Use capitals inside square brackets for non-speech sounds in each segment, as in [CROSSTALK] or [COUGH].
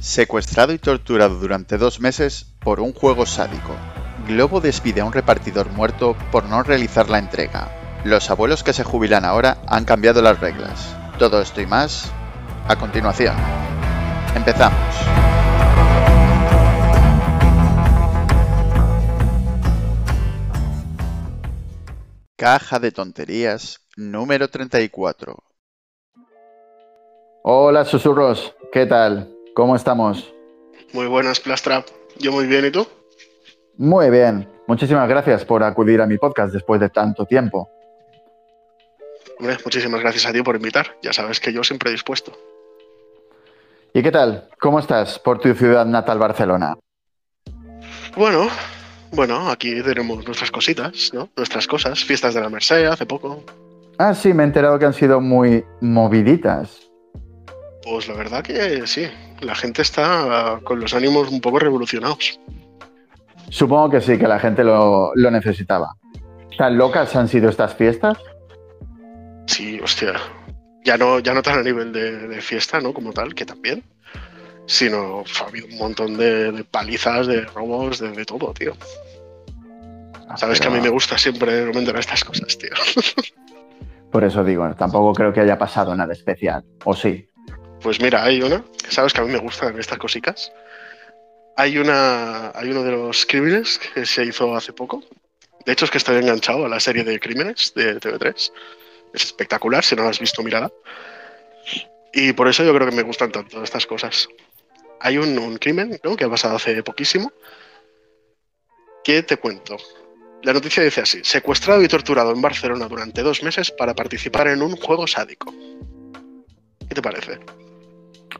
Secuestrado y torturado durante dos meses por un juego sádico. Globo despide a un repartidor muerto por no realizar la entrega. Los abuelos que se jubilan ahora han cambiado las reglas. Todo esto y más a continuación. Empezamos. Caja de tonterías número 34. Hola susurros, ¿qué tal? ¿Cómo estamos? Muy buenas, Plastrap. Yo muy bien, ¿y tú? Muy bien. Muchísimas gracias por acudir a mi podcast después de tanto tiempo. Hombre, muchísimas gracias a ti por invitar. Ya sabes que yo siempre he dispuesto. ¿Y qué tal? ¿Cómo estás por tu ciudad natal, Barcelona? Bueno, bueno, aquí tenemos nuestras cositas, ¿no? Nuestras cosas. Fiestas de la Merced hace poco. Ah, sí, me he enterado que han sido muy moviditas. Pues la verdad que sí. La gente está con los ánimos un poco revolucionados. Supongo que sí, que la gente lo, lo necesitaba. ¿Tan locas han sido estas fiestas? Sí, hostia. Ya no, ya no tan a nivel de, de fiesta, ¿no? Como tal, que también. Sino ha habido un montón de, de palizas, de robos, de, de todo, tío. Sabes que a mí me gusta siempre comentar estas cosas, tío. [LAUGHS] Por eso digo, tampoco creo que haya pasado nada especial. ¿O sí? Pues mira, hay una, sabes que a mí me gustan estas cositas. Hay una, hay uno de los crímenes que se hizo hace poco. De hecho es que estoy enganchado a la serie de crímenes de TV3. Es espectacular, si no la has visto, mírala. Y por eso yo creo que me gustan tanto estas cosas. Hay un, crimen ¿no? que ha pasado hace poquísimo. ¿Qué te cuento? La noticia dice así: secuestrado y torturado en Barcelona durante dos meses para participar en un juego sádico. ¿Qué te parece?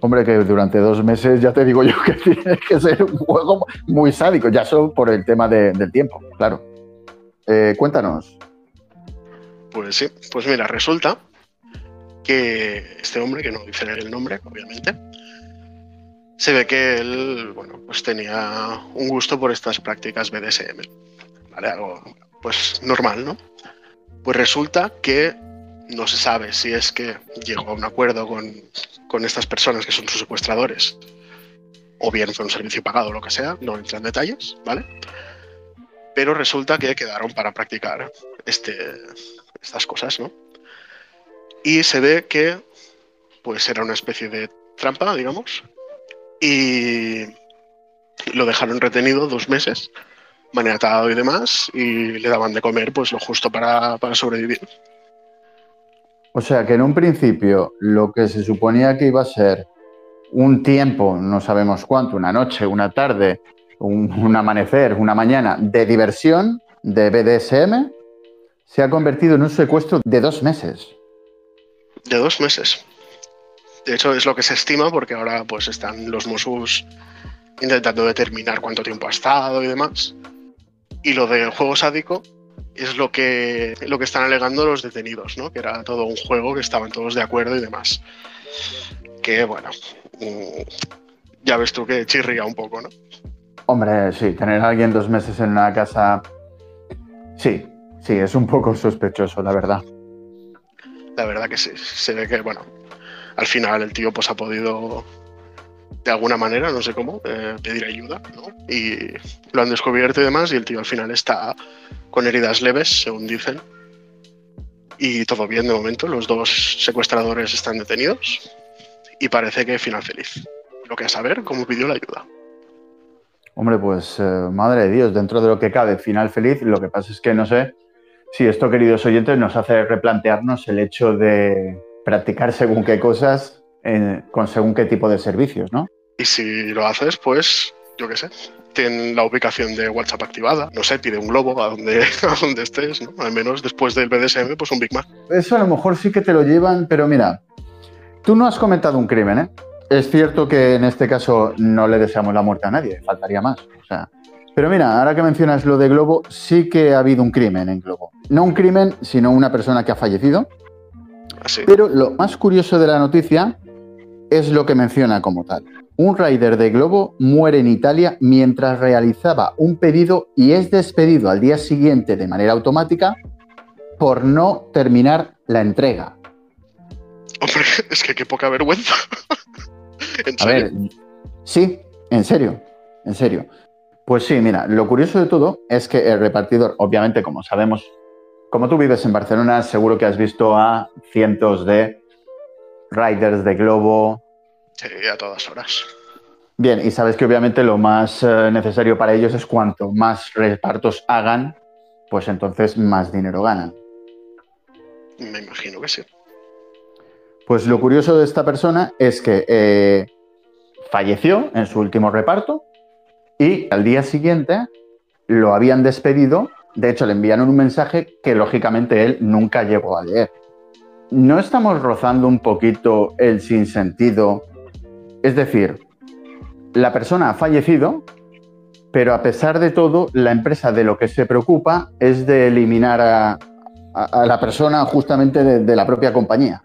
Hombre, que durante dos meses ya te digo yo [LAUGHS] que tiene que ser un juego muy sádico, ya solo por el tema de, del tiempo, claro. Eh, cuéntanos. Pues sí, pues mira, resulta que este hombre, que no dice el nombre, obviamente, se ve que él, bueno, pues tenía un gusto por estas prácticas BDSM. ¿Vale? Algo, pues normal, ¿no? Pues resulta que no se sabe si es que llegó a un acuerdo con, con estas personas que son sus secuestradores, o bien fue un servicio pagado o lo que sea, no entra en detalles, ¿vale? Pero resulta que quedaron para practicar este, estas cosas, ¿no? Y se ve que pues era una especie de trampa, digamos, y lo dejaron retenido dos meses, maniatado y demás, y le daban de comer pues lo justo para, para sobrevivir. O sea que en un principio lo que se suponía que iba a ser un tiempo, no sabemos cuánto, una noche, una tarde, un, amanecer, una mañana de diversión, de BDSM, se ha convertido en un secuestro de dos meses. De dos meses. De hecho, es lo que se estima porque ahora pues están los Mossos intentando determinar cuánto tiempo ha estado y demás. Y lo del juego sádico es lo que, lo que están alegando los detenidos, ¿no? Que era todo un juego, que estaban todos de acuerdo y demás. Que bueno, mm, ya ves tú que chirría un poco, ¿no? Hombre, sí, tener a alguien dos meses en una casa. Sí, sí, es un poco sospechoso, la verdad. La verdad que sí, se ve que, bueno, al final el tío pues ha podido de alguna manera, no sé cómo, eh, pedir ayuda. Y lo han descubierto y demás, y el tío al final está con heridas leves, según dicen. Y todo bien de momento, los dos secuestradores están detenidos y parece que final feliz. Lo que a saber, cómo pidió la ayuda. Hombre, pues eh, madre de Dios, dentro de lo que cabe, final feliz. Lo que pasa es que no sé si esto, queridos oyentes, nos hace replantearnos el hecho de practicar según qué cosas con según qué tipo de servicios, ¿no? Y si lo haces, pues, yo qué sé, tienen la ubicación de WhatsApp activada, no sé, pide un globo a donde, [LAUGHS] a donde estés, ¿no? Al menos después del BDSM, pues un Big Mac. Eso a lo mejor sí que te lo llevan, pero mira, tú no has comentado un crimen, ¿eh? Es cierto que en este caso no le deseamos la muerte a nadie, faltaría más. O sea, pero mira, ahora que mencionas lo de Globo, sí que ha habido un crimen en Globo. No un crimen, sino una persona que ha fallecido. Así. Pero lo más curioso de la noticia es lo que menciona como tal. Un rider de Globo muere en Italia mientras realizaba un pedido y es despedido al día siguiente de manera automática por no terminar la entrega. Hombre, [LAUGHS] es que qué poca vergüenza. [LAUGHS] en A ver. Sí, en serio, en serio. Pues sí, mira, lo curioso de todo es que el repartidor, obviamente, como sabemos, como tú vives en Barcelona, seguro que has visto a cientos de riders de globo. Sí, a todas horas. Bien, y sabes que obviamente lo más eh, necesario para ellos es cuanto más repartos hagan, pues entonces más dinero ganan. Me imagino que sí. Pues lo curioso de esta persona es que eh, falleció en su último reparto y al día siguiente lo habían despedido. De hecho, le enviaron un mensaje que lógicamente él nunca llegó a leer. ¿No estamos rozando un poquito el sinsentido? Es decir, la persona ha fallecido, pero a pesar de todo, la empresa de lo que se preocupa es de eliminar a, la persona justamente de la propia compañía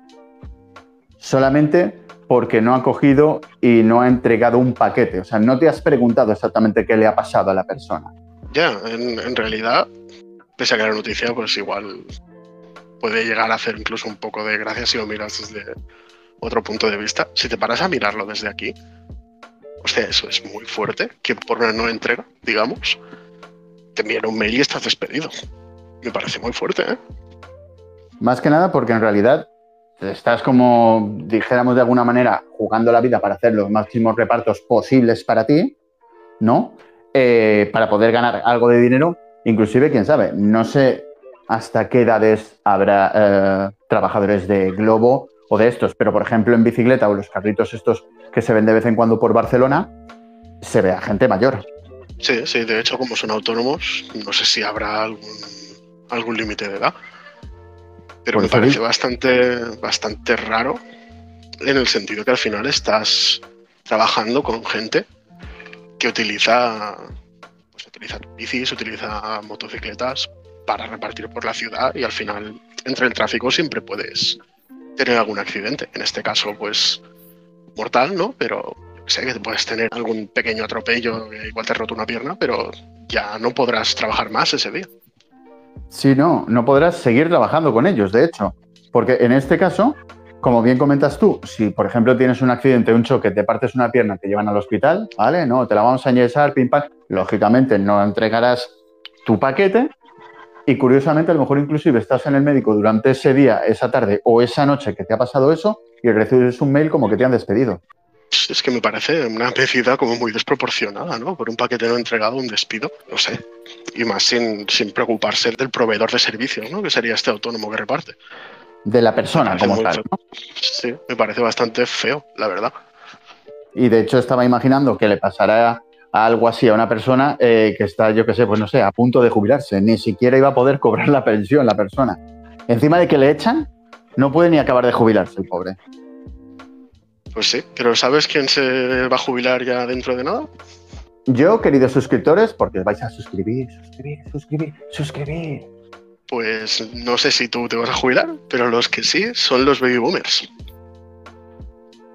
solamente porque no ha cogido y no ha entregado un paquete. O sea, no te has preguntado exactamente qué le ha pasado a la persona. Ya, en, realidad, pese a que la noticia, pues igual puede llegar a hacer incluso un poco de gracia si lo miras desde otro punto de vista. Si te paras a mirarlo desde aquí, o sea, eso es muy fuerte, que por una no entrega, digamos, te envían un mail y estás despedido. Me parece muy fuerte, ¿eh? Más que nada porque en realidad estás como, dijéramos de alguna manera, jugando la vida para hacer los máximos repartos posibles para ti, ¿no? Eh, para poder ganar algo de dinero, inclusive, quién sabe, no sé hasta qué edades habrá eh, trabajadores de Globo o de estos, pero por ejemplo en bicicleta o los carritos estos que se ven de vez en cuando por Barcelona, se ve a gente mayor. Sí, sí, de hecho como son autónomos, no sé si habrá algún, algún límite de edad. Pero me parece bastante, bastante raro en el sentido que al final estás trabajando con gente que utiliza, pues, utiliza bicis, utiliza motocicletas para repartir por la ciudad y al final entre el tráfico siempre puedes tener algún accidente. En este caso, pues mortal, ¿no? Pero sé que puedes tener algún pequeño atropello, igual te roto una pierna, pero ya no podrás trabajar más ese día. Sí, no, no podrás seguir trabajando con ellos, de hecho. Porque en este caso, como bien comentas tú, si por ejemplo tienes un accidente, un choque, te partes una pierna, te llevan al hospital, ¿vale? No, te la vamos a enyesar, pim, pam. Lógicamente no entregarás tu paquete y curiosamente a lo mejor inclusive estás en el médico durante ese día, esa tarde o esa noche que te ha pasado eso y recibes un mail como que te han despedido. Es que me parece una medida como muy desproporcionada, ¿no? Por un paquete no entregado, un despido, no sé. Y más sin, preocuparse del proveedor de servicios, ¿no? Que sería este autónomo que reparte. De la persona como tal, ¿no? Sí, me parece bastante feo, la verdad. Y de hecho estaba imaginando que le pasara algo así a una persona eh, que está, yo qué sé, pues no sé, a punto de jubilarse. Ni siquiera iba a poder cobrar la pensión la persona. Encima de que le echan, no puede ni acabar de jubilarse el pobre. Pues sí, pero ¿sabes quién se va a jubilar ya dentro de nada? Yo, queridos suscriptores, porque vais a suscribir, suscribir, suscribir, suscribir. Pues no sé si tú te vas a jubilar, pero los que sí son los baby boomers.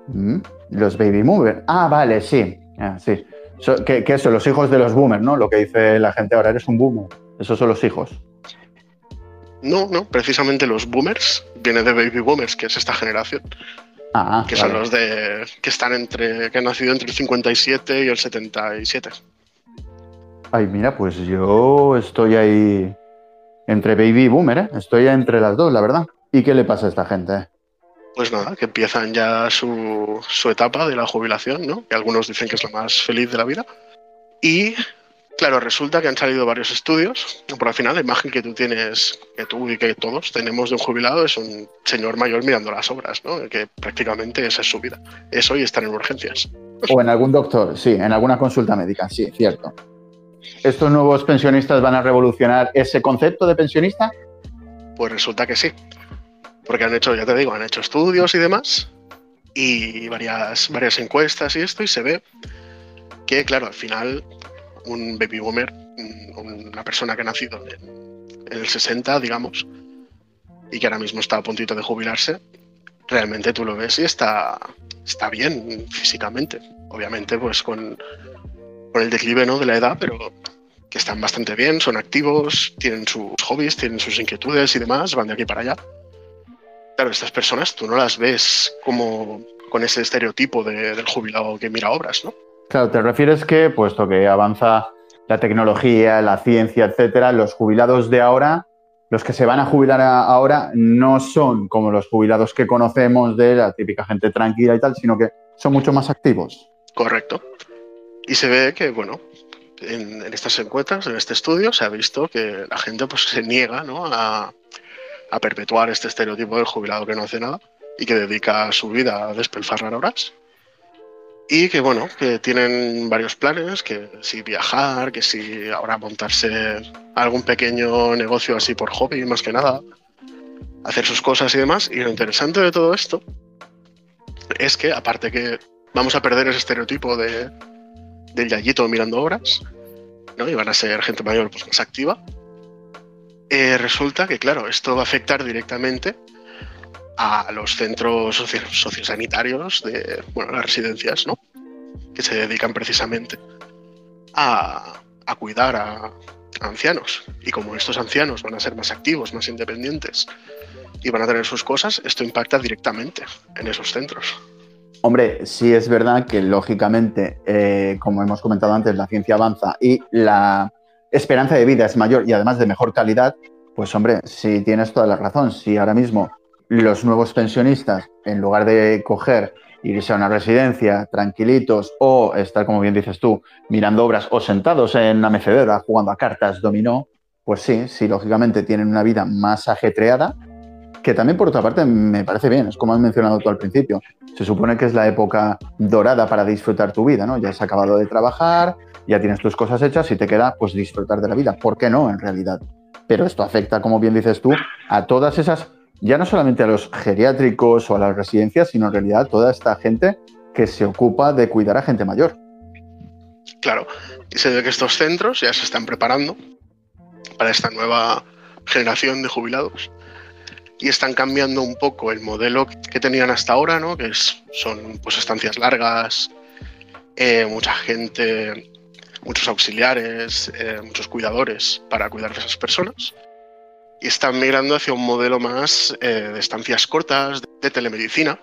Mm, los baby boomers. Ah, vale, sí. Ah, sí. ¿Qué, son? Los hijos de los boomers, ¿no? Lo que dice la gente ahora, eres un boomer. Esos son los hijos. No, no, precisamente los boomers viene de baby boomers, que es esta generación. Ah, que son los de que están entre que han nacido entre el 57 y el 77. Ay, mira, pues yo estoy ahí entre baby y boomer, ¿eh? Estoy entre las dos, la verdad. ¿Y qué le pasa a esta gente? Pues nada, que empiezan ya su, su etapa de la jubilación, ¿no? Que algunos dicen que es la más feliz de la vida. Y Claro, resulta que han salido varios estudios, por al final la imagen que tú tienes, que tú y que todos tenemos de un jubilado es un señor mayor mirando las obras, ¿no? que prácticamente esa es su vida. Eso y estar en urgencias. O en algún doctor, sí, en alguna consulta médica, sí, cierto. ¿Estos nuevos pensionistas van a revolucionar ese concepto de pensionista? Pues resulta que sí, porque han hecho, ya te digo, han hecho estudios y demás, y varias, varias encuestas y esto, y se ve que, claro, al final un baby boomer, una persona que ha nacido en, el 60, digamos, y que ahora mismo está a puntito de jubilarse, realmente tú lo ves y está, está bien físicamente. Obviamente, pues con, con el declive ¿no? de la edad, pero que están bastante bien, son activos, tienen sus hobbies, tienen sus inquietudes y demás, van de aquí para allá. Claro, estas personas tú no las ves como con ese estereotipo del jubilado que mira obras, ¿no? Claro, te refieres que, puesto que avanza la tecnología, la ciencia, etcétera, los jubilados de ahora, los que se van a jubilar ahora, no son como los jubilados que conocemos de la típica gente tranquila y tal, sino que son mucho más activos. Correcto. Y se ve que, bueno, en, estas encuestas, en este estudio, se ha visto que la gente pues, se niega a, a perpetuar este estereotipo del jubilado que no hace nada y que dedica su vida a despilfarrar horas y que bueno, que tienen varios planes, que si viajar, que si ahora montarse algún pequeño negocio así por hobby más que nada, hacer sus cosas y demás. Y lo interesante de todo esto es que aparte que vamos a perder ese estereotipo de, del yayito mirando obras, ¿no? y van a ser gente mayor pues, más activa, eh, resulta que claro, esto va a afectar directamente a los centros sociosanitarios de bueno, las residencias, ¿no? que se dedican precisamente a, cuidar a, ancianos. Y como estos ancianos van a ser más activos, más independientes y van a tener sus cosas, esto impacta directamente en esos centros. Hombre, sí es verdad que lógicamente, eh, como hemos comentado antes, la ciencia avanza y la esperanza de vida es mayor y además de mejor calidad, pues hombre, si tienes toda la razón, si ahora mismo los nuevos pensionistas, en lugar de coger, irse a una residencia tranquilitos o estar, como bien dices tú, mirando obras o sentados en la mecedora jugando a cartas, dominó, pues sí, sí, lógicamente tienen una vida más ajetreada, que también por otra parte me parece bien, es como has mencionado tú al principio. Se supone que es la época dorada para disfrutar tu vida, ¿no? Ya has acabado de trabajar, ya tienes tus cosas hechas y te queda pues disfrutar de la vida. ¿Por qué no, en realidad? Pero esto afecta, como bien dices tú, a todas esas ya no solamente a los geriátricos o a las residencias, sino en realidad a toda esta gente que se ocupa de cuidar a gente mayor. Claro, y se ve que estos centros ya se están preparando para esta nueva generación de jubilados y están cambiando un poco el modelo que tenían hasta ahora, ¿no? que son pues, estancias largas, eh, mucha gente, muchos auxiliares, eh, muchos cuidadores para cuidar de esas personas y están migrando hacia un modelo más eh, de estancias cortas, de, telemedicina.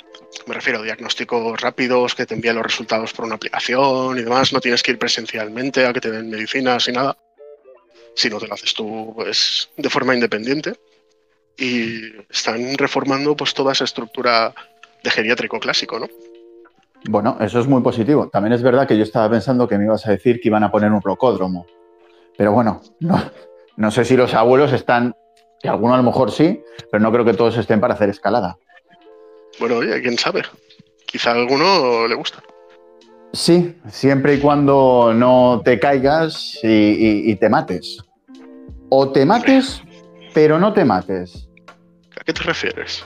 Me refiero a diagnósticos rápidos que te envían los resultados por una aplicación y demás. No tienes que ir presencialmente a que te den medicinas y nada, sino te lo haces tú pues, de forma independiente. Y están reformando pues, toda esa estructura de geriátrico clásico, ¿no? Bueno, eso es muy positivo. También es verdad que yo estaba pensando que me ibas a decir que iban a poner un rocódromo. Pero bueno, no, no sé si los abuelos están y alguno a lo mejor sí, pero no creo que todos estén para hacer escalada. Bueno, oye, quién sabe. Quizá a alguno le gusta. Sí, siempre y cuando no te caigas y, te mates. O te mates, pero no te mates. ¿A qué te refieres?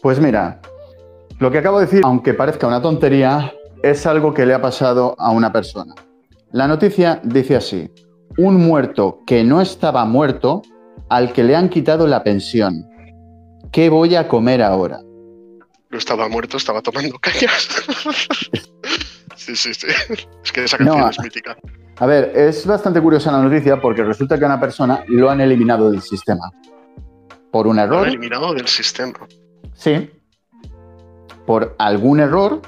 Pues mira, lo que acabo de decir, aunque parezca una tontería, es algo que le ha pasado a una persona. La noticia dice así, un muerto que no estaba muerto al que le han quitado la pensión. ¿Qué voy a comer ahora? No estaba muerto, estaba tomando [LAUGHS] cañas. [LAUGHS] sí, sí, sí. Es que esa canción es mítica. A ver, es bastante curiosa la noticia porque resulta que a una persona lo han eliminado del sistema. Por un error. Lo han eliminado del sistema. Sí. Por algún error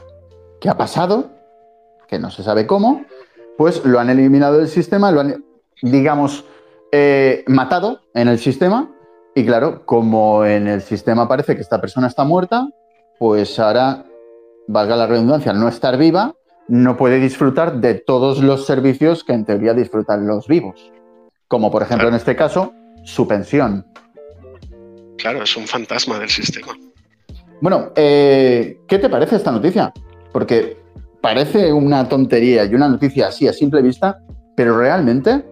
que ha pasado, que no se sabe cómo, pues lo han eliminado del sistema, lo han, digamos, eh, matado en el sistema y claro, como en el sistema parece que esta persona está muerta, pues ahora, valga la redundancia, al no estar viva, no puede disfrutar de todos los servicios que en teoría disfrutan los vivos. Como por ejemplo en este caso, su pensión. Claro, es un fantasma del sistema. Bueno, eh, ¿qué te parece esta noticia? Porque parece una tontería y una noticia así a simple vista, pero realmente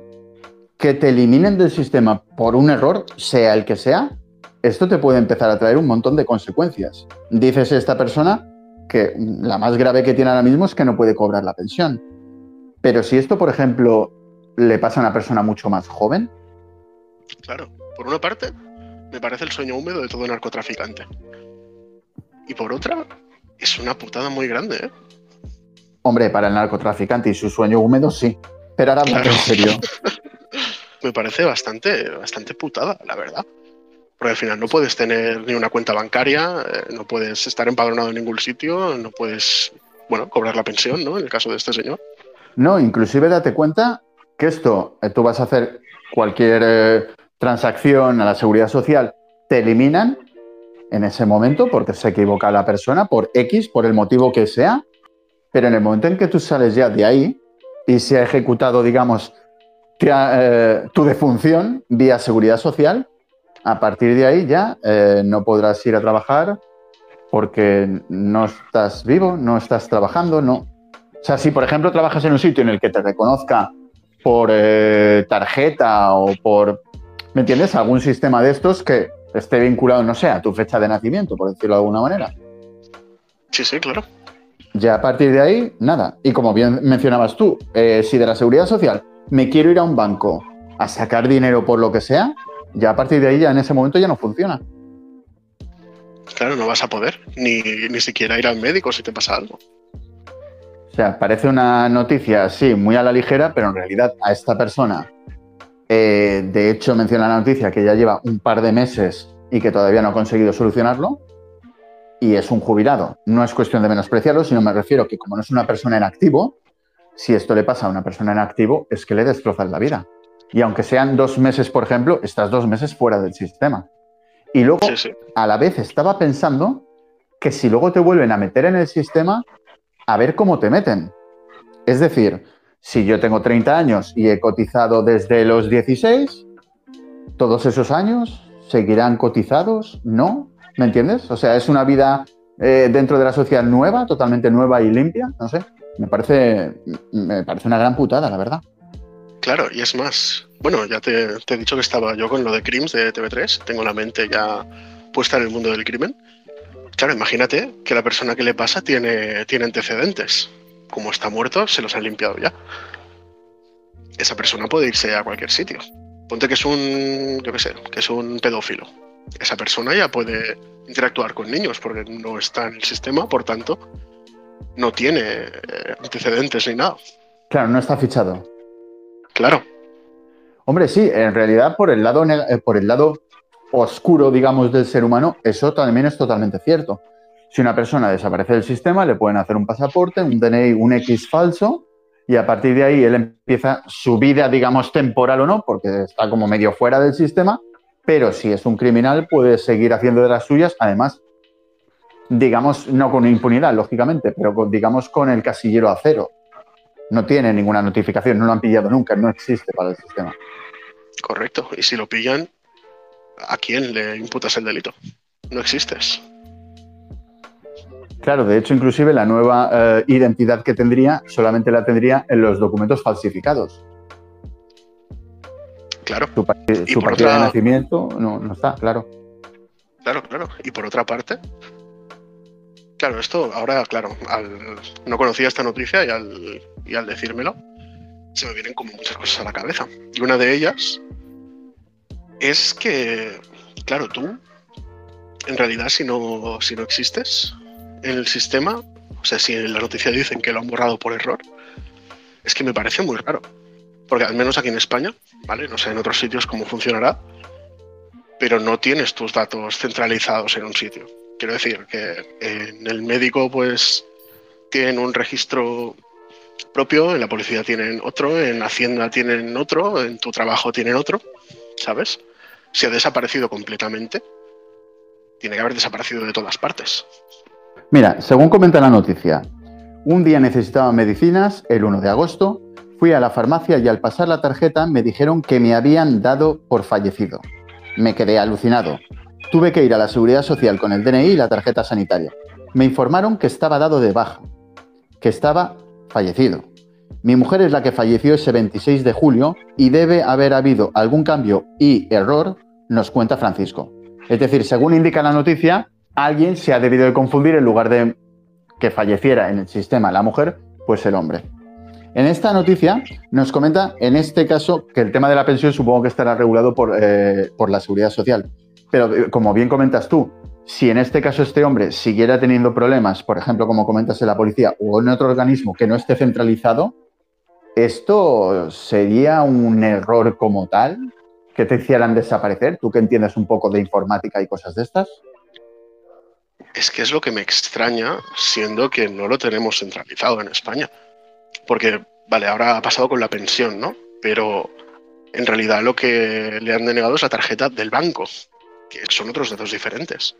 que te eliminen del sistema por un error, sea el que sea, esto te puede empezar a traer un montón de consecuencias. Dices esta persona que la más grave que tiene ahora mismo es que no puede cobrar la pensión. Pero si esto, por ejemplo, le pasa a una persona mucho más joven. Claro, por una parte, me parece el sueño húmedo de todo narcotraficante. Y por otra, es una putada muy grande, ¿eh? Hombre, para el narcotraficante y su sueño húmedo, sí. Pero ahora en serio. [LAUGHS] me parece bastante, bastante putada, la verdad. Porque al final no puedes tener ni una cuenta bancaria, eh, no puedes estar empadronado en ningún sitio, no puedes, bueno, cobrar la pensión, ¿no? En el caso de este señor. No, inclusive date cuenta que esto, eh, tú vas a hacer cualquier eh, transacción a la seguridad social, te eliminan en ese momento porque se equivoca la persona por X, por el motivo que sea, pero en el momento en que tú sales ya de ahí y se ha ejecutado, digamos, tu defunción vía seguridad social, a partir de ahí ya no podrás ir a trabajar porque no estás vivo, no estás trabajando, no. O sea, si por ejemplo trabajas en un sitio en el que te reconozca por eh, tarjeta o por, ¿me entiendes? Algún sistema de estos que esté vinculado, no sé, a tu fecha de nacimiento, por decirlo de alguna manera. Sí, sí, claro. Ya a partir de ahí, nada. Y como bien mencionabas tú, eh, si de la seguridad social me quiero ir a un banco a sacar dinero por lo que sea, ya a partir de ahí, ya en ese momento ya no funciona. Claro, no vas a poder, ni, ni siquiera ir al médico si te pasa algo. O sea, parece una noticia, sí, muy a la ligera, pero en realidad a esta persona, eh, de hecho menciona la noticia que ya lleva un par de meses y que todavía no ha conseguido solucionarlo, y es un jubilado. No es cuestión de menospreciarlo, sino me refiero que como no es una persona en activo, si esto le pasa a una persona en activo, es que le destrozan la vida. Y aunque sean dos meses, por ejemplo, estás dos meses fuera del sistema. Y luego, a la vez, estaba pensando que si luego te vuelven a meter en el sistema, a ver cómo te meten. Es decir, si yo tengo 30 años y he cotizado desde los 16, todos esos años seguirán cotizados, ¿no? ¿Me entiendes? O sea, es una vida eh, dentro de la sociedad nueva, totalmente nueva y limpia, no sé. Me parece, me parece una gran putada, la verdad. Claro, y es más, bueno, ya te, he dicho que estaba yo con lo de Crims de TV3, tengo la mente ya puesta en el mundo del crimen. Claro, imagínate que la persona que le pasa tiene, tiene antecedentes. Como está muerto, se los han limpiado ya. Esa persona puede irse a cualquier sitio. Ponte que es un, yo qué sé, que es un pedófilo. Esa persona ya puede interactuar con niños porque no está en el sistema, por tanto, no tiene eh, antecedentes ni nada. Claro, no está fichado. Claro. Hombre, sí, en realidad por el lado, eh, por el lado oscuro, digamos, del ser humano, eso también es totalmente cierto. Si una persona desaparece del sistema, le pueden hacer un pasaporte, un DNI, un X falso, y a partir de ahí él empieza su vida, digamos, temporal o no, porque está como medio fuera del sistema, pero si es un criminal puede seguir haciendo de las suyas, además, digamos, no con impunidad, lógicamente, pero digamos con el casillero a cero. No tiene ninguna notificación, no lo han pillado nunca, no existe para el sistema. Correcto, y si lo pillan, ¿a quién le imputas el delito? No existes. Claro, de hecho, inclusive la nueva eh, identidad que tendría solamente la tendría en los documentos falsificados. Claro. Su, partida de nacimiento no, está, claro. Claro, claro. Y por otra parte, claro, esto ahora, claro, no conocía esta noticia y al, y al decírmelo, se me vienen como muchas cosas a la cabeza. Y una de ellas es que, claro, tú, en realidad, si no, si no existes en el sistema, o sea, si en la noticia dicen que lo han borrado por error, es que me parece muy raro. Porque al menos aquí en España, ¿vale? No sé en otros sitios cómo funcionará, pero no tienes tus datos centralizados en un sitio. Quiero decir que en el médico, pues, tienen un registro propio, en la policía tienen otro, en Hacienda tienen otro, en tu trabajo tienen otro, ¿sabes? Si ha desaparecido completamente, tiene que haber desaparecido de todas partes. Mira, según comenta la noticia, un día necesitaba medicinas, el 1 de agosto, fui a la farmacia y al pasar la tarjeta me dijeron que me habían dado por fallecido. Me quedé alucinado. Tuve que ir a la seguridad social con el DNI y la tarjeta sanitaria. Me informaron que estaba dado de baja, que estaba fallecido. Mi mujer es la que falleció ese 26 de julio y debe haber habido algún cambio y error, nos cuenta Francisco. Es decir, según indica la noticia, alguien se ha debido de confundir en lugar de que falleciera en el sistema la mujer, pues el hombre. En esta noticia nos comenta, en este caso, que el tema de la pensión supongo que estará regulado por, eh, por la seguridad social. Pero eh, como bien comentas tú, si en este caso este hombre siguiera teniendo problemas, por ejemplo, como comentas en la policía o en otro organismo que no esté centralizado, ¿esto sería un error como tal que te hicieran desaparecer? ¿Tú que entiendes un poco de informática y cosas de estas? Es que es lo que me extraña, siendo que no lo tenemos centralizado en España. Porque vale, ahora ha pasado con la pensión, ¿no? Pero en realidad lo que le han denegado es la tarjeta del banco, que son otros datos diferentes.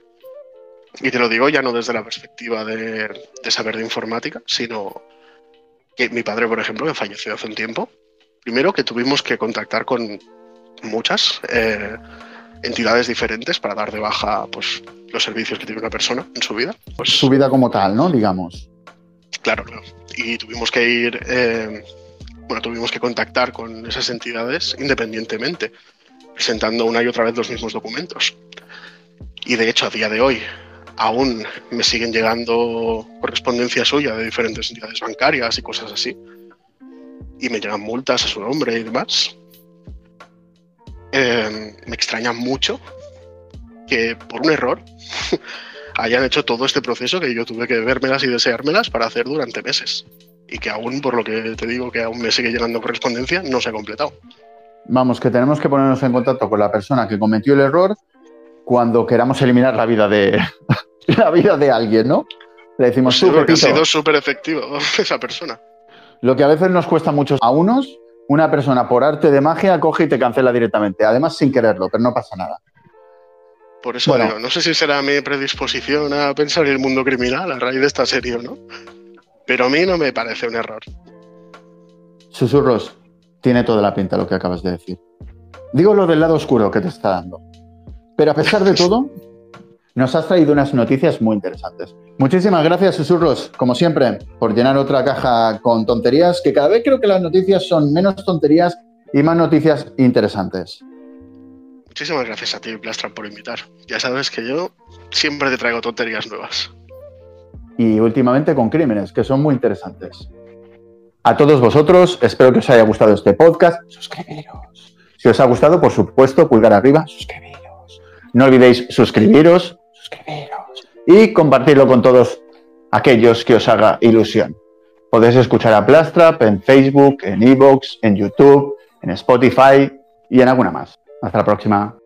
Y te lo digo ya no desde la perspectiva de, saber de informática, sino que mi padre, por ejemplo, que falleció hace un tiempo, primero que tuvimos que contactar con muchas eh, entidades diferentes para dar de baja pues, los servicios que tiene una persona en su vida. Pues, su vida como tal, ¿no? Digamos. Claro, claro. Y tuvimos que ir, eh, bueno, tuvimos que contactar con esas entidades independientemente, presentando una y otra vez los mismos documentos. Y de hecho, a día de hoy, aún me siguen llegando correspondencia suya de diferentes entidades bancarias y cosas así. Y me llegan multas a su nombre y demás. Eh, me extraña mucho que por un error [LAUGHS] hayan hecho todo este proceso que yo tuve que vérmelas y deseármelas para hacer durante meses. Y que aún, por lo que te digo, que aún me sigue llegando correspondencia, no se ha completado. Vamos, que tenemos que ponernos en contacto con la persona que cometió el error cuando queramos eliminar la vida de, [LAUGHS] la vida de alguien, ¿no? Le decimos, sí, ha sido súper efectivo [LAUGHS] esa persona. Lo que a veces nos cuesta mucho a unos, una persona por arte de magia coge y te cancela directamente, además sin quererlo, pero no pasa nada. Por eso digo, no sé si será mi predisposición a pensar en el mundo criminal a raíz de esta serie o no, pero a mí no me parece un error. Susurros, tiene toda la pinta lo que acabas de decir. Digo lo del lado oscuro que te está dando. Pero a pesar de todo, nos has traído unas noticias muy interesantes. Muchísimas gracias, Susurros, como siempre, por llenar otra caja con tonterías, que cada vez creo que las noticias son menos tonterías y más noticias interesantes. Muchísimas gracias a ti, Plastran, por invitar. Ya sabes que yo siempre te traigo tonterías nuevas. Y últimamente con crímenes, que son muy interesantes. A todos vosotros, espero que os haya gustado este podcast. Suscribiros. Si os ha gustado, por supuesto, pulgar arriba, suscribiros. No olvidéis suscribiros, suscribiros y compartirlo con todos aquellos que os haga ilusión. Podéis escuchar a Plastrap en Facebook, en Evox, en YouTube, en Spotify y en alguna más. Hasta la próxima.